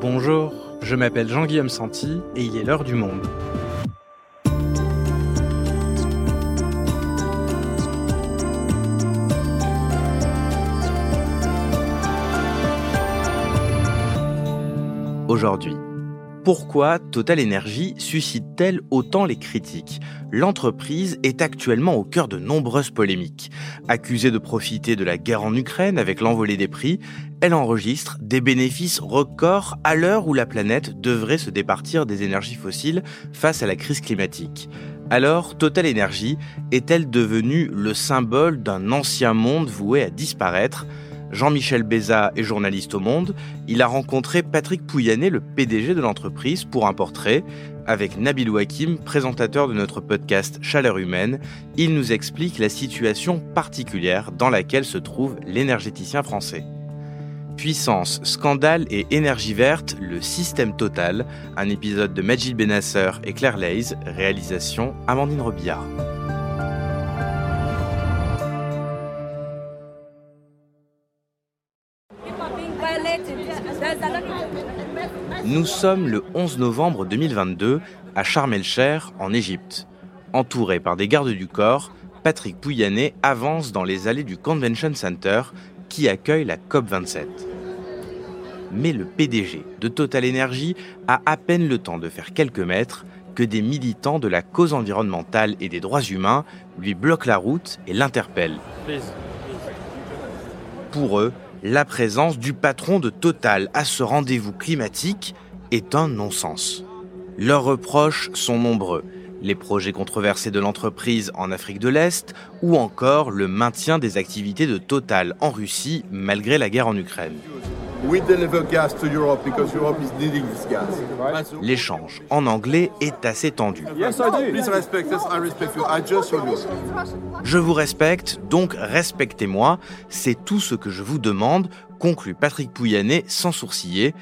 Bonjour, je m'appelle Jean-Guillaume Santi et il est l'heure du monde. Aujourd'hui, pourquoi Total Energy suscite-t-elle autant les critiques? L'entreprise est actuellement au cœur de nombreuses polémiques. Accusée de profiter de la guerre en Ukraine avec l'envolée des prix, elle enregistre des bénéfices records à l'heure où la planète devrait se départir des énergies fossiles face à la crise climatique. Alors, Total Energy est-elle devenue le symbole d'un ancien monde voué à disparaître? Jean-Michel Béza est journaliste au Monde. Il a rencontré Patrick Pouyanné, le PDG de l'entreprise, pour un portrait. Avec Nabil Wakim, présentateur de notre podcast Chaleur humaine, il nous explique la situation particulière dans laquelle se trouve l'énergéticien français. Puissance, scandale et énergie verte, le système total, un épisode de Majid Benasser et Claire Leys, réalisation Amandine Robillard. Nous sommes le 11 novembre 2022 à Sharm el-Cher, en Égypte. Entouré par des gardes du corps, Patrick Pouyanné avance dans les allées du Convention Center qui accueille la COP27. Mais le PDG de Total Energy a à peine le temps de faire quelques mètres que des militants de la cause environnementale et des droits humains lui bloquent la route et l'interpellent. Pour eux, la présence du patron de Total à ce rendez-vous climatique est un non-sens. Leurs reproches sont nombreux. Les projets controversés de l'entreprise en Afrique de l'Est ou encore le maintien des activités de Total en Russie malgré la guerre en Ukraine. L'échange en anglais est assez tendu. Je vous respecte, donc respectez-moi. C'est tout ce que je vous demande, conclut Patrick Pouyanné sans sourciller,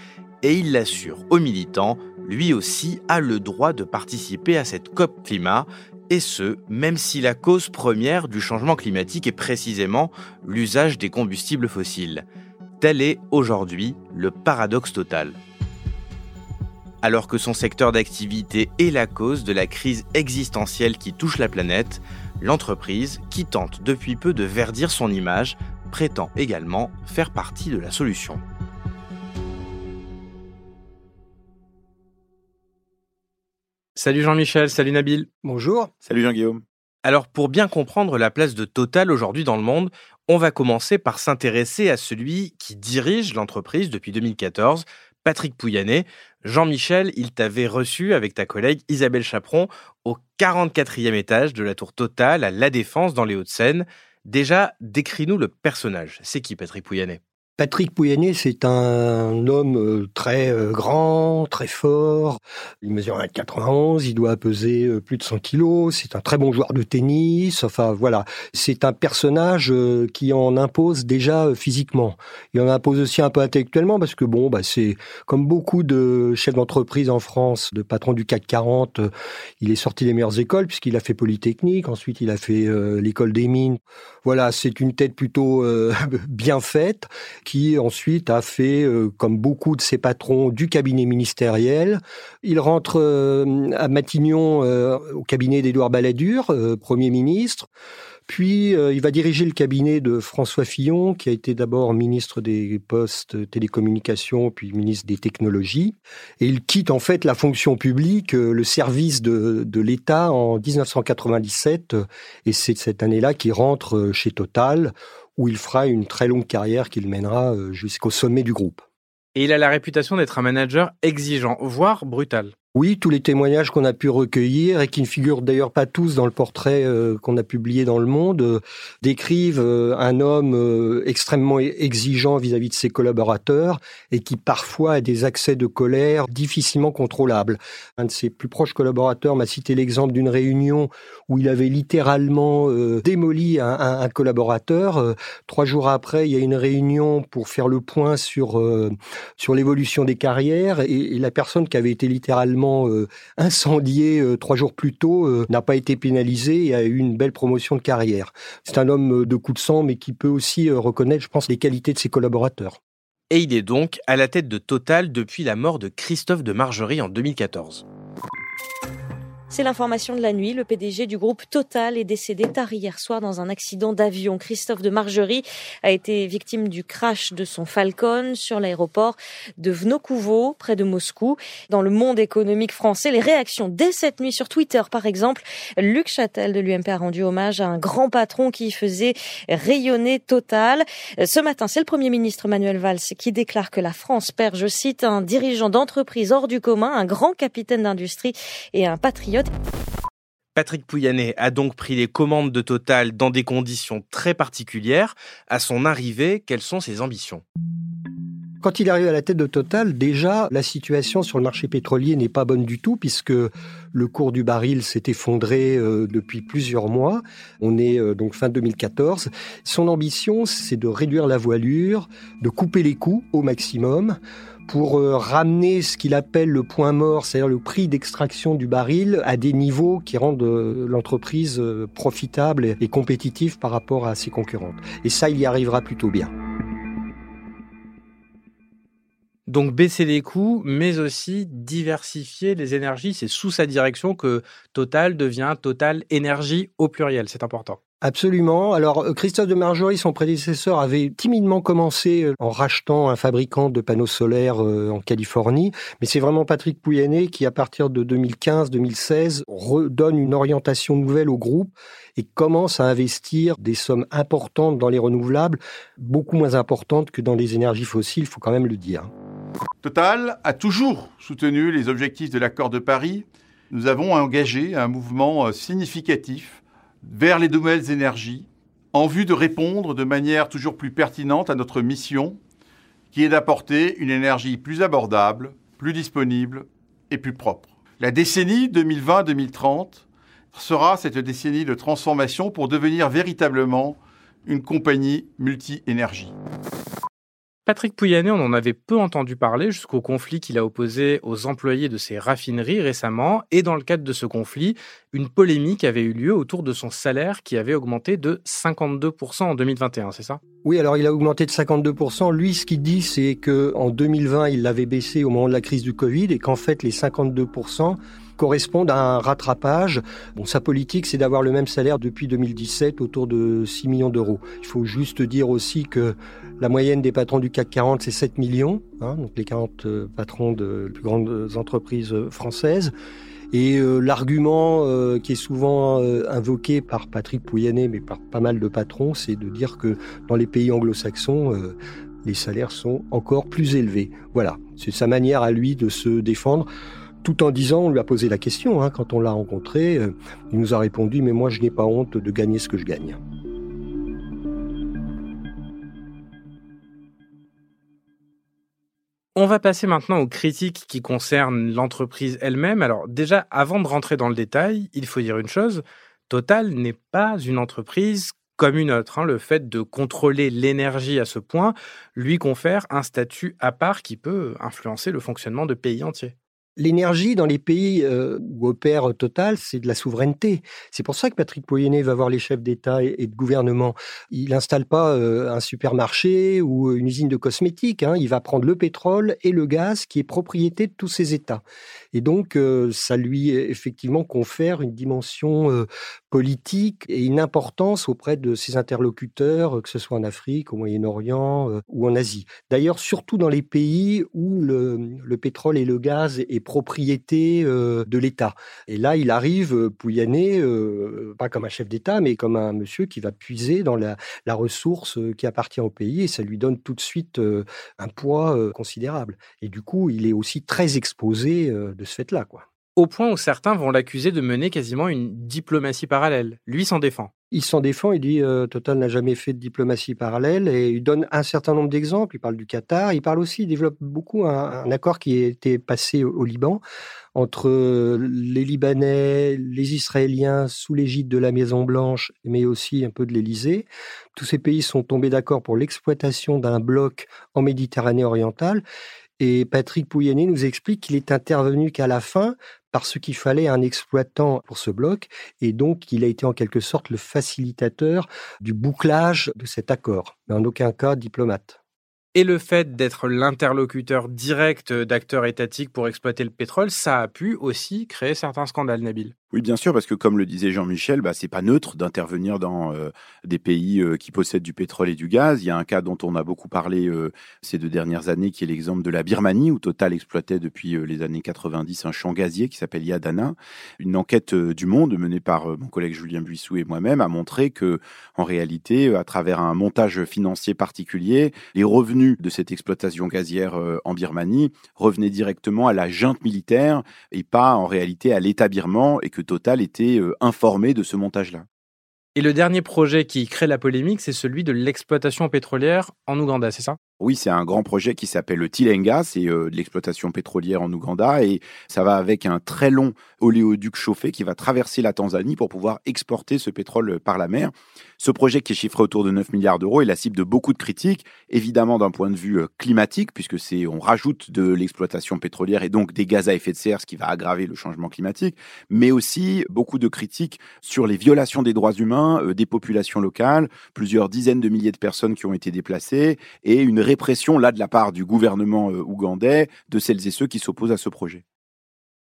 et il l'assure aux militants, lui aussi a le droit de participer à cette COP climat, et ce, même si la cause première du changement climatique est précisément l'usage des combustibles fossiles. Tel est aujourd'hui le paradoxe total. Alors que son secteur d'activité est la cause de la crise existentielle qui touche la planète, l'entreprise, qui tente depuis peu de verdir son image, prétend également faire partie de la solution. Salut Jean-Michel, salut Nabil. Bonjour. Salut Jean-Guillaume. Alors pour bien comprendre la place de Total aujourd'hui dans le monde, on va commencer par s'intéresser à celui qui dirige l'entreprise depuis 2014, Patrick Pouyanné. Jean-Michel, il t'avait reçu avec ta collègue Isabelle Chaperon au 44e étage de la tour Total à La Défense dans les Hauts-de-Seine. Déjà, décris-nous le personnage. C'est qui Patrick Pouyanné? Patrick Pouyanné, c'est un homme euh, très euh, grand, très fort. Il mesure 1,91, il doit peser euh, plus de 100 kilos. C'est un très bon joueur de tennis. Enfin, voilà. C'est un personnage qui en impose déjà physiquement. Il en impose aussi un peu intellectuellement parce que bon, bah, c'est comme beaucoup de chefs d'entreprise en France, de patrons du CAC 40, il est sorti des meilleures écoles puisqu'il a fait Polytechnique. Ensuite, il a fait l'école des mines. Voilà, c'est une tête plutôt bien faite qui ensuite a fait, euh, comme beaucoup de ses patrons, du cabinet ministériel. Il rentre euh, à Matignon euh, au cabinet d'Édouard Balladur, Premier ministre. Puis il va diriger le cabinet de François Fillon, qui a été d'abord ministre des Postes, Télécommunications, puis ministre des Technologies. Et il quitte en fait la fonction publique, le service de, de l'État en 1997. Et c'est cette année-là qu'il rentre chez Total, où il fera une très longue carrière qu'il mènera euh, jusqu'au sommet du groupe. Et il a la réputation d'être un manager exigeant, voire brutal. Oui, tous les témoignages qu'on a pu recueillir et qui ne figurent d'ailleurs pas tous dans le portrait euh, qu'on a publié dans Le Monde euh, décrivent euh, un homme extrêmement exigeant vis-à-vis de ses collaborateurs et qui parfois a des accès de colère difficilement contrôlables. Un de ses plus proches collaborateurs m'a cité l'exemple d'une réunion où il avait littéralement démoli un, collaborateur. Trois jours après, il y a une réunion pour faire le point sur sur l'évolution des carrières et la personne qui avait été littéralement euh, incendié euh, trois jours plus tôt, euh, n'a pas été pénalisé et a eu une belle promotion de carrière. C'est un homme de coup de sang, mais qui peut aussi reconnaître, je pense, les qualités de ses collaborateurs. et il est donc à la tête de Total depuis la mort de Christophe de Margerie en 2014. C'est l'information de la nuit. Le PDG du groupe Total est décédé tard hier soir dans un accident d'avion. Christophe de Margerie a été victime du crash de son Falcon sur l'aéroport de Vnoukovo, près de Moscou. Dans le monde économique français, les réactions dès cette nuit sur Twitter, par exemple, Luc Châtel de l'UMP a rendu hommage à un grand patron qui faisait rayonner Total. Ce matin, c'est le Premier ministre Manuel Valls qui déclare que la France perd, je cite, un dirigeant d'entreprise hors du commun, un grand capitaine d'industrie et un patriote Patrick Pouyanné a donc pris les commandes de Total dans des conditions très particulières. À son arrivée, quelles sont ses ambitions? Quand il arrive à la tête de Total, déjà, la situation sur le marché pétrolier n'est pas bonne du tout puisque le cours du baril s'est effondré euh, depuis plusieurs mois. On est euh, donc fin 2014. Son ambition, c'est de réduire la voilure, de couper les coûts au maximum pour euh, ramener ce qu'il appelle le point mort, c'est-à-dire le prix d'extraction du baril, à des niveaux qui rendent l'entreprise profitable et compétitive par rapport à ses concurrentes. Et ça, il y arrivera plutôt bien. Donc baisser les coûts, mais aussi diversifier les énergies. C'est sous sa direction que Total devient Total Énergie au pluriel. C'est important. Absolument. Alors euh, Christophe de Marjorie, son prédécesseur, avait timidement commencé euh, en rachetant un fabricant de panneaux solaires euh, en Californie, mais c'est vraiment Patrick Pouyanné qui, à partir de 2015-2016, redonne une orientation nouvelle au groupe et commence à investir des sommes importantes dans les renouvelables, beaucoup moins importantes que dans les énergies fossiles, il faut quand même le dire. Total a toujours soutenu les objectifs de l'accord de Paris. Nous avons engagé un mouvement euh, significatif vers les nouvelles énergies en vue de répondre de manière toujours plus pertinente à notre mission qui est d'apporter une énergie plus abordable, plus disponible et plus propre. La décennie 2020-2030 sera cette décennie de transformation pour devenir véritablement une compagnie multi-énergie. Patrick Pouyanné, on en avait peu entendu parler jusqu'au conflit qu'il a opposé aux employés de ses raffineries récemment. Et dans le cadre de ce conflit, une polémique avait eu lieu autour de son salaire qui avait augmenté de 52% en 2021, c'est ça? Oui, alors il a augmenté de 52%. Lui, ce qu'il dit, c'est qu'en 2020, il l'avait baissé au moment de la crise du Covid et qu'en fait, les 52% correspondent à un rattrapage. Bon, sa politique, c'est d'avoir le même salaire depuis 2017, autour de 6 millions d'euros. Il faut juste dire aussi que la moyenne des patrons du CAC 40, c'est 7 millions, hein, donc les 40 euh, patrons de plus grandes entreprises euh, françaises. Et euh, l'argument qui est souvent invoqué par Patrick Pouyanné, mais par pas mal de patrons, c'est de dire que dans les pays anglo-saxons, les salaires sont encore plus élevés. Voilà, c'est sa manière à lui de se défendre tout en disant, on lui a posé la question, hein, quand on l'a rencontré, il nous a répondu, mais moi je n'ai pas honte de gagner ce que je gagne. On va passer maintenant aux critiques qui concernent l'entreprise elle-même. Alors déjà, avant de rentrer dans le détail, il faut dire une chose, Total n'est pas une entreprise comme une autre. Hein. Le fait de contrôler l'énergie à ce point lui confère un statut à part qui peut influencer le fonctionnement de pays entiers. L'énergie dans les pays euh, où opère Total, c'est de la souveraineté. C'est pour ça que Patrick Pouyanné va voir les chefs d'État et, de gouvernement. Il n'installe pas euh, un supermarché ou une usine de cosmétiques. Hein. Il va prendre le pétrole et le gaz qui est propriété de tous ces États. Et donc, euh, ça lui effectivement confère une dimension politique et une importance auprès de ses interlocuteurs, que ce soit en Afrique, au Moyen-Orient ou en Asie. D'ailleurs, surtout dans les pays où le, le pétrole et le gaz est propriété euh, de l'État. Et là, il arrive, euh, Pouyanné, euh, pas comme un chef d'État, mais comme un monsieur qui va puiser dans la, la ressource qui appartient au pays, et ça lui donne tout de suite un poids considérable. Et du coup, il est aussi très exposé de ce fait-là, quoi au point où certains vont l'accuser de mener quasiment une diplomatie parallèle. Lui s'en défend. Il s'en défend, il dit Total n'a jamais fait de diplomatie parallèle et il donne un certain nombre d'exemples. Il parle du Qatar, il parle aussi, il développe beaucoup un, accord qui a été passé au, Liban entre les Libanais, les Israéliens sous l'égide de la Maison Blanche, mais aussi un peu de l'Élysée. Tous ces pays sont tombés d'accord pour l'exploitation d'un bloc en Méditerranée orientale. Et Patrick Pouyanné nous explique qu'il est intervenu qu'à la fin parce qu'il fallait un exploitant pour ce bloc, et donc il a été en quelque sorte le facilitateur du bouclage de cet accord, mais en aucun cas diplomate. Et le fait d'être l'interlocuteur direct d'acteurs étatiques pour exploiter le pétrole, ça a pu aussi créer certains scandales, Nabil. Oui, bien sûr, parce que comme le disait Jean-Michel, bah, c'est pas neutre d'intervenir dans euh, des pays euh, qui possèdent du pétrole et du gaz. Il y a un cas dont on a beaucoup parlé euh, ces deux dernières années, qui est l'exemple de la Birmanie, où Total exploitait depuis les années 90 un champ gazier qui s'appelle Yadana. Une enquête du Monde menée par mon collègue Julien Buissou et moi-même a montré que, en réalité, à travers un montage financier particulier, les revenus de cette exploitation gazière en Birmanie revenaient directement à la junte militaire et pas en réalité à l'État birman et Total était euh, informé de ce montage-là. Et le dernier projet qui crée la polémique, c'est celui de l'exploitation pétrolière en Ouganda, c'est ça? Oui, c'est un grand projet qui s'appelle le Tilenga, c'est euh, de l'exploitation pétrolière en Ouganda et ça va avec un très long oléoduc chauffé qui va traverser la Tanzanie pour pouvoir exporter ce pétrole par la mer. Ce projet qui est chiffré autour de 9 milliards d'euros est la cible de beaucoup de critiques, évidemment d'un point de vue euh, climatique puisque c'est on rajoute de l'exploitation pétrolière et donc des gaz à effet de serre, ce qui va aggraver le changement climatique, mais aussi beaucoup de critiques sur les violations des droits humains euh, des populations locales, plusieurs dizaines de milliers de personnes qui ont été déplacées et une répression, là, de la part du gouvernement euh, ougandais, de celles et ceux qui s'opposent à ce projet.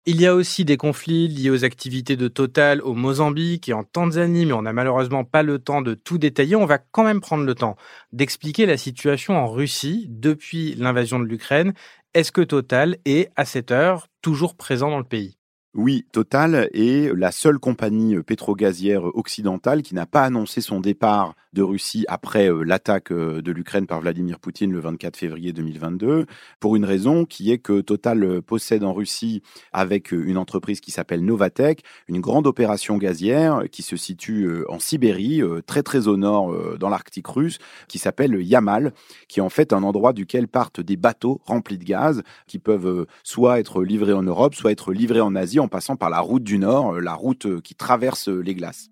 Il y a aussi des conflits liés aux activités de Total au Mozambique et en Tanzanie, mais on n'a malheureusement pas le temps de tout détailler. On va quand même prendre le temps d'expliquer la situation en Russie depuis l'invasion de l'Ukraine. Est-ce que Total est, à cette heure, toujours présent dans le pays? Oui, Total est la seule compagnie pétrogazière occidentale qui n'a pas annoncé son départ de Russie après euh, l'attaque euh, de l'Ukraine par Vladimir Poutine le 24 février 2022, pour une raison qui est que Total euh, possède en Russie, avec une entreprise qui s'appelle Novatec, une grande opération gazière qui se situe en Sibérie, très très au nord dans l'Arctique russe, qui s'appelle Yamal, qui est en fait un endroit duquel partent des bateaux remplis de gaz qui peuvent soit être livrés en Europe, soit être livrés en Asie en passant par la route du Nord, la route qui traverse les glaces.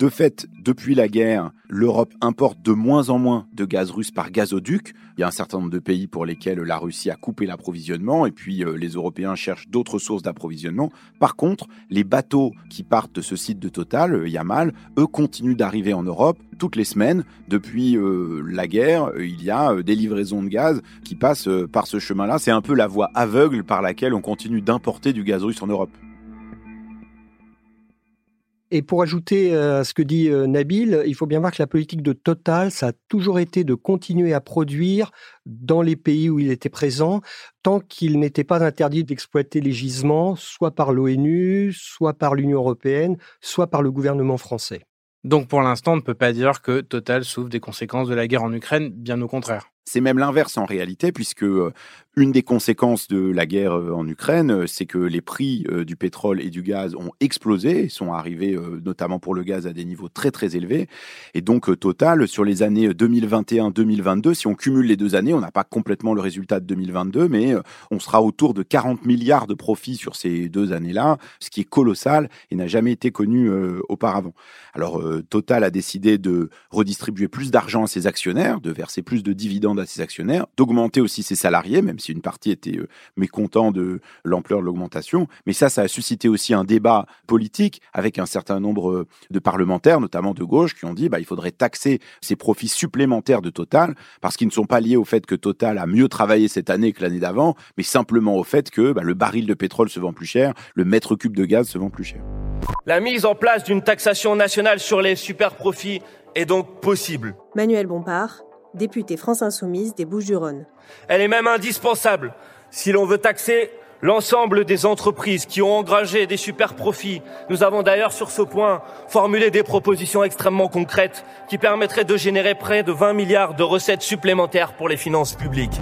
De fait, depuis la guerre, l'Europe importe de moins en moins de gaz russe par gazoduc. Il y a un certain nombre de pays pour lesquels la Russie a coupé l'approvisionnement et puis euh, les Européens cherchent d'autres sources d'approvisionnement. Par contre, les bateaux qui partent de ce site de Total, euh, Yamal, eux continuent d'arriver en Europe toutes les semaines. Depuis euh, la guerre, il y a des livraisons de gaz qui passent par ce chemin-là. C'est un peu la voie aveugle par laquelle on continue d'importer du gaz russe en Europe. Et pour ajouter euh, à ce que dit euh, Nabil, il faut bien voir que la politique de Total, ça a toujours été de continuer à produire dans les pays où il était présent, tant qu'il n'était pas interdit d'exploiter les gisements, soit par l'ONU, soit par l'Union européenne, soit par le gouvernement français. Donc pour l'instant, on ne peut pas dire que Total souffre des conséquences de la guerre en Ukraine, bien au contraire. C'est même l'inverse en réalité, puisque euh, une des conséquences de la guerre euh, en Ukraine, euh, c'est que les prix du pétrole et du gaz ont explosé, sont arrivés notamment pour le gaz à des niveaux très très élevés. Et donc Total, sur les années 2021-2022, si on cumule les deux années, on n'a pas complètement le résultat de 2022, mais on sera autour de 40 milliards de profits sur ces deux années-là, ce qui est colossal et n'a jamais été connu auparavant. Alors Total a décidé de redistribuer plus d'argent à ses actionnaires, de verser plus de dividendes à ses actionnaires, d'augmenter aussi ses salariés, même si une partie était euh, mécontent de l'ampleur de l'augmentation. Mais ça, ça a suscité aussi un débat politique avec un certain nombre euh, de parlementaires, notamment de gauche, qui ont dit bah, il faudrait taxer ces profits supplémentaires de Total, parce qu'ils ne sont pas liés au fait que Total a mieux travaillé cette année que l'année d'avant, mais simplement au fait que bah, le baril de pétrole se vend plus cher, le mètre cube de gaz se vend plus cher. La mise en place d'une taxation nationale sur les super profits est donc possible. Manuel Bompard, député France Insoumise des Bouches-du-Rhône. Elle est même indispensable si l'on veut taxer l'ensemble des entreprises qui ont engrangé des super profits. Nous avons d'ailleurs sur ce point formulé des propositions extrêmement concrètes qui permettraient de générer près de 20 milliards de recettes supplémentaires pour les finances publiques.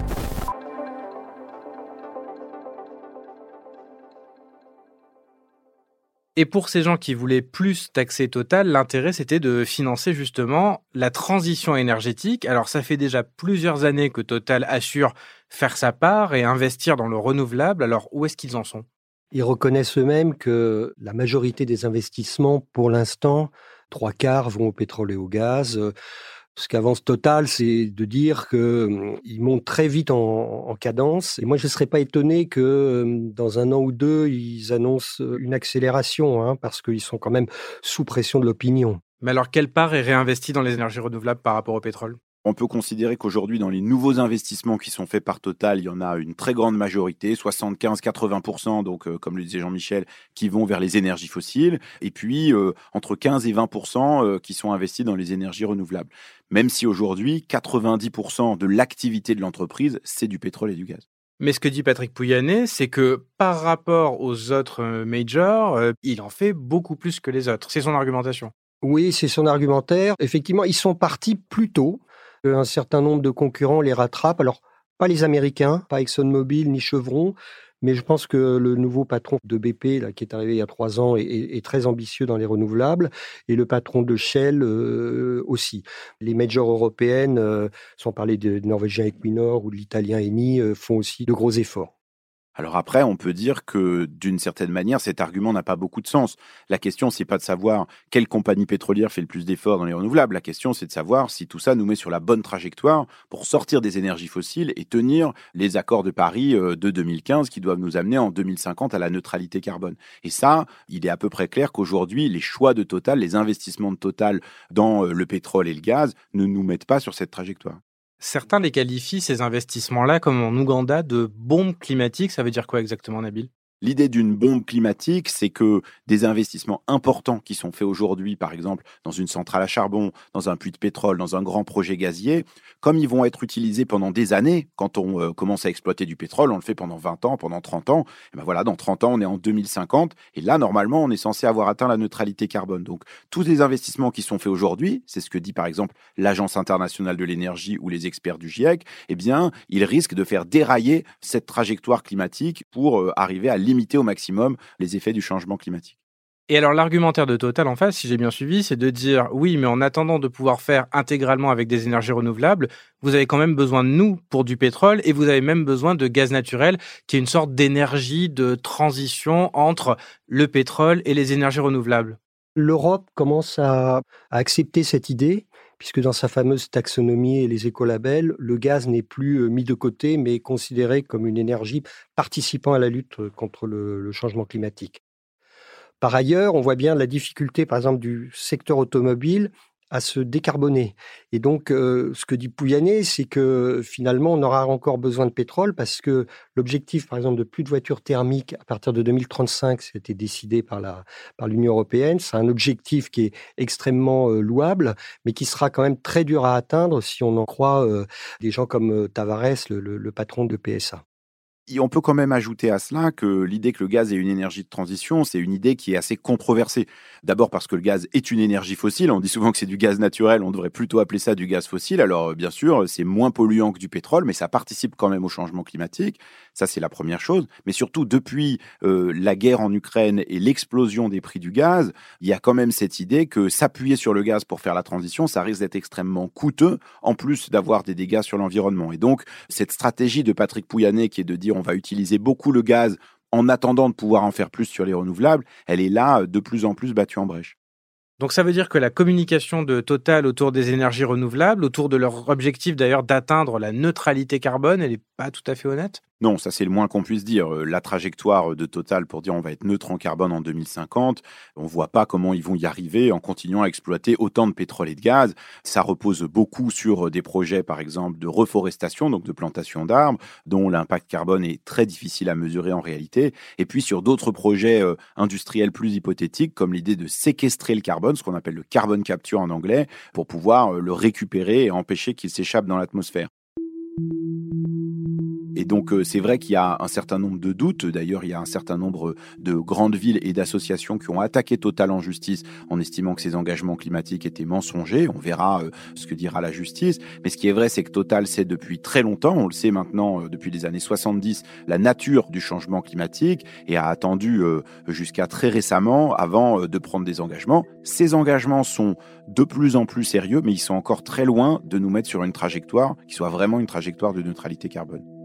Et pour ces gens qui voulaient plus taxer Total, l'intérêt c'était de financer justement la transition énergétique. Alors ça fait déjà plusieurs années que Total assure faire sa part et investir dans le renouvelable. Alors où est-ce qu'ils en sont? Ils reconnaissent eux-mêmes que la majorité des investissements, pour l'instant, trois quarts vont au pétrole et au gaz. Ce qu'avance Total, c'est de dire qu'ils montent très vite en, cadence. Et moi, je ne serais pas étonné que dans un an ou deux, ils annoncent une accélération, hein, parce qu'ils sont quand même sous pression de l'opinion. Mais alors, quelle part est réinvestie dans les énergies renouvelables par rapport au pétrole? On peut considérer qu'aujourd'hui, dans les nouveaux investissements qui sont faits par Total, il y en a une très grande majorité, 75-80%, donc euh, comme le disait Jean-Michel, qui vont vers les énergies fossiles, et puis euh, entre 15 et 20% euh, qui sont investis dans les énergies renouvelables. Même si aujourd'hui, 90% de l'activité de l'entreprise, c'est du pétrole et du gaz. Mais ce que dit Patrick Pouyanné, c'est que par rapport aux autres majors, il en fait beaucoup plus que les autres. C'est son argumentation. Oui, c'est son argumentaire. Effectivement, ils sont partis plus tôt. Un certain nombre de concurrents les rattrapent. Alors, pas les Américains, pas ExxonMobil ni Chevron, mais je pense que le nouveau patron de BP, qui est arrivé il y a trois ans, est, très ambitieux dans les renouvelables, et le patron de Shell euh, aussi. Les majors européennes, euh, sans parler de Norvégien Equinor ou de l'italien Eni, euh, font aussi de gros efforts. Alors après, on peut dire que d'une certaine manière, cet argument n'a pas beaucoup de sens. La question, c'est pas de savoir quelle compagnie pétrolière fait le plus d'efforts dans les renouvelables. La question, c'est de savoir si tout ça nous met sur la bonne trajectoire pour sortir des énergies fossiles et tenir les accords de Paris euh, de 2015 qui doivent nous amener en 2050 à la neutralité carbone. Et ça, il est à peu près clair qu'aujourd'hui, les choix de Total, les investissements de Total dans euh, le pétrole et le gaz ne nous mettent pas sur cette trajectoire. Certains les qualifient, ces investissements-là, comme en Ouganda, de bombes climatiques. Ça veut dire quoi exactement, Nabil? L'idée d'une bombe climatique, c'est que des investissements importants qui sont faits aujourd'hui, par exemple dans une centrale à charbon, dans un puits de pétrole, dans un grand projet gazier, comme ils vont être utilisés pendant des années, quand on euh, commence à exploiter du pétrole, on le fait pendant 20 ans, pendant 30 ans, et ben voilà, dans 30 ans, on est en 2050, et là, normalement, on est censé avoir atteint la neutralité carbone. Donc, tous les investissements qui sont faits aujourd'hui, c'est ce que dit par exemple l'Agence internationale de l'énergie ou les experts du GIEC, eh bien, ils risquent de faire dérailler cette trajectoire climatique pour euh, arriver à limiter au maximum les effets du changement climatique. Et alors l'argumentaire de Total en face, si j'ai bien suivi, c'est de dire oui, mais en attendant de pouvoir faire intégralement avec des énergies renouvelables, vous avez quand même besoin de nous pour du pétrole et vous avez même besoin de gaz naturel, qui est une sorte d'énergie de transition entre le pétrole et les énergies renouvelables. L'Europe commence à, accepter cette idée puisque dans sa fameuse taxonomie et les écolabels, le gaz n'est plus euh, mis de côté, mais considéré comme une énergie participant à la lutte contre le, changement climatique. Par ailleurs, on voit bien la difficulté, par exemple, du secteur automobile à se décarboner. Et donc, euh, ce que dit Pouyanné, c'est que finalement, on aura encore besoin de pétrole parce que l'objectif, par exemple, de plus de voitures thermiques à partir de 2035, c'était décidé par la par l'Union européenne. C'est un objectif qui est extrêmement louable, mais qui sera quand même très dur à atteindre si on en croit euh, des gens comme Tavares, le patron de PSA on peut quand même ajouter à cela que l'idée que le gaz est une énergie de transition, c'est une idée qui est assez controversée. D'abord parce que le gaz est une énergie fossile. On dit souvent que c'est du gaz naturel, on devrait plutôt appeler ça du gaz fossile. Alors bien sûr, c'est moins polluant que du pétrole, mais ça participe quand même au changement climatique. Ça, c'est la première chose. Mais surtout, depuis euh, la guerre en Ukraine et l'explosion des prix du gaz, il y a quand même cette idée que s'appuyer sur le gaz pour faire la transition, ça risque d'être extrêmement coûteux, en plus d'avoir des dégâts sur l'environnement. Et donc, cette stratégie de Patrick Pouyanné qui est de dire on va utiliser beaucoup le gaz en attendant de pouvoir en faire plus sur les renouvelables, elle est là de plus en plus battue en brèche. Donc ça veut dire que la communication de Total autour des énergies renouvelables, autour de leur objectif d'ailleurs d'atteindre la neutralité carbone, elle n'est pas tout à fait honnête? Non, ça c'est le moins qu'on puisse dire. Euh, la trajectoire de Total pour dire on va être neutre en carbone en 2050, on voit pas comment ils vont y arriver en continuant à exploiter autant de pétrole et de gaz. Ça repose beaucoup sur euh, des projets, par exemple, de reforestation, donc de plantation d'arbres, dont l'impact carbone est très difficile à mesurer en réalité. Et puis sur d'autres projets euh, industriels plus hypothétiques, comme l'idée de séquestrer le carbone, ce qu'on appelle le carbon capture en anglais, pour pouvoir le récupérer et empêcher qu'il s'échappe dans l'atmosphère. Et donc, euh, c'est vrai qu'il y a un certain nombre de doutes. D'ailleurs, il y a un certain nombre de grandes villes et d'associations qui ont attaqué Total en justice en estimant que ces engagements climatiques étaient mensongers. On verra euh, ce que dira la justice. Mais ce qui est vrai, c'est que Total sait depuis très longtemps, on le sait maintenant euh, depuis les années 70, la nature du changement climatique et a attendu jusqu'à très récemment avant de prendre des engagements. Ces engagements sont de plus en plus sérieux, mais ils sont encore très loin de nous mettre sur une trajectoire qui soit vraiment une trajectoire de neutralité carbone.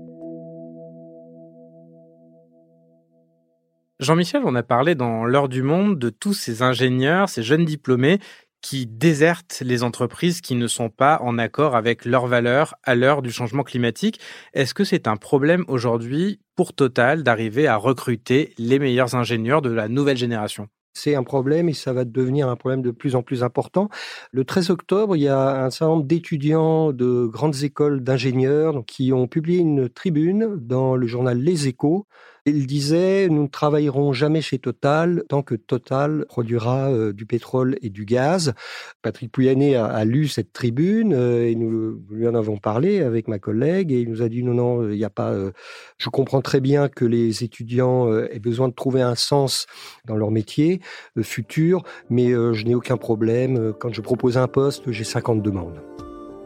Jean-Michel, on a parlé dans l'heure du monde de tous ces ingénieurs, ces jeunes diplômés qui désertent les entreprises qui ne sont pas en accord avec leurs valeurs à l'heure du changement climatique. Est-ce que c'est un problème aujourd'hui pour Total d'arriver à recruter les meilleurs ingénieurs de la nouvelle génération? C'est un problème et ça va devenir un problème de plus en plus important. Le 13 octobre, il y a un certain nombre d'étudiants de grandes écoles d'ingénieurs qui ont publié une tribune dans le journal Les Échos il disait, nous ne travaillerons jamais chez Total tant que Total produira euh, du pétrole et du gaz. Patrick Pouyanné a, lu cette tribune euh, et nous, lui en avons parlé avec ma collègue et il nous a dit non, non, il n'y a pas. Euh, je comprends très bien que les étudiants aient besoin de trouver un sens dans leur métier futur, mais je n'ai aucun problème. Quand je propose un poste, j'ai 50 demandes.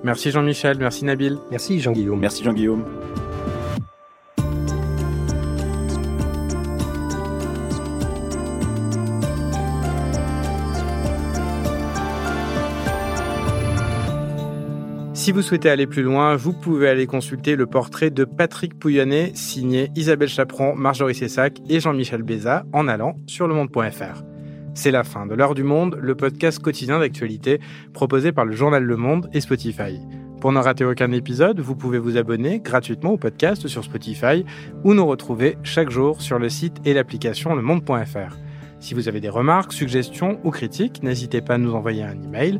Merci Jean-Michel, merci Nabil. Merci Jean-Guillaume. Merci Jean-Guillaume. Si vous souhaitez aller plus loin, vous pouvez aller consulter le portrait de Patrick Pouyanné, signé Isabelle Chaperon, Marjorie Sessac et Jean-Michel Béza en allant sur lemonde.fr. C'est la fin de l'heure du monde, le podcast quotidien d'actualité proposé par le journal Le Monde et Spotify. Pour ne rater aucun épisode, vous pouvez vous abonner gratuitement au podcast sur Spotify ou nous retrouver chaque jour sur le site et l'application lemonde.fr. Si vous avez des remarques, suggestions ou critiques, n'hésitez pas à nous envoyer un email